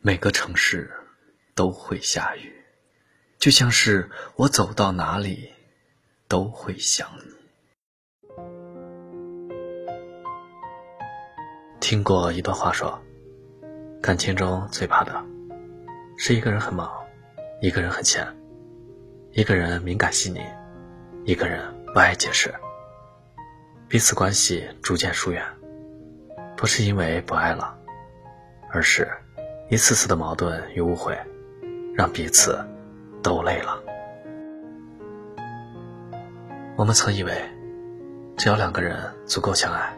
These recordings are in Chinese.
每个城市都会下雨，就像是我走到哪里都会想你。听过一段话说，感情中最怕的是一个人很忙，一个人很闲，一个人敏感细腻，一个人不爱解释，彼此关系逐渐疏远，不是因为不爱了，而是。一次次的矛盾与误会，让彼此都累了。我们曾以为，只要两个人足够相爱，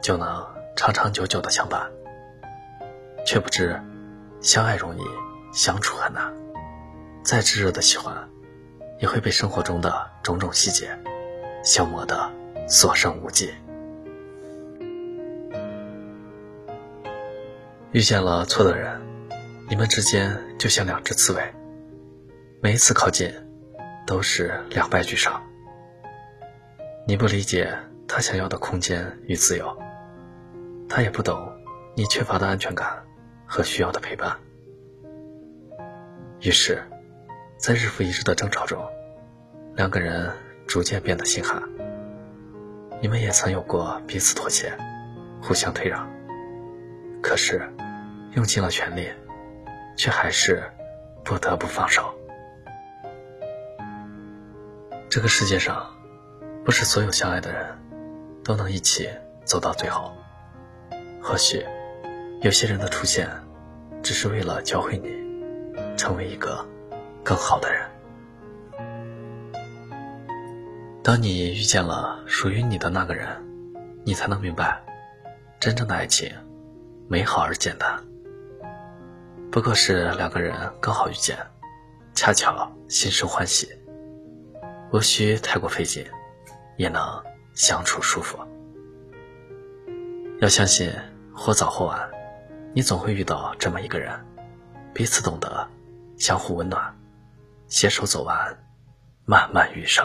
就能长长久久的相伴，却不知相爱容易，相处很难。再炙热的喜欢，也会被生活中的种种细节消磨的所剩无几。遇见了错的人，你们之间就像两只刺猬，每一次靠近，都是两败俱伤。你不理解他想要的空间与自由，他也不懂你缺乏的安全感和需要的陪伴。于是，在日复一日的争吵中，两个人逐渐变得心寒。你们也曾有过彼此妥协，互相退让，可是。用尽了全力，却还是不得不放手。这个世界上，不是所有相爱的人，都能一起走到最后。或许，有些人的出现，只是为了教会你，成为一个更好的人。当你遇见了属于你的那个人，你才能明白，真正的爱情，美好而简单。不过是两个人刚好遇见，恰巧心生欢喜，无需太过费劲，也能相处舒服。要相信，或早或晚，你总会遇到这么一个人，彼此懂得，相互温暖，携手走完漫漫余生。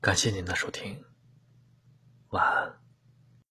感谢您的收听。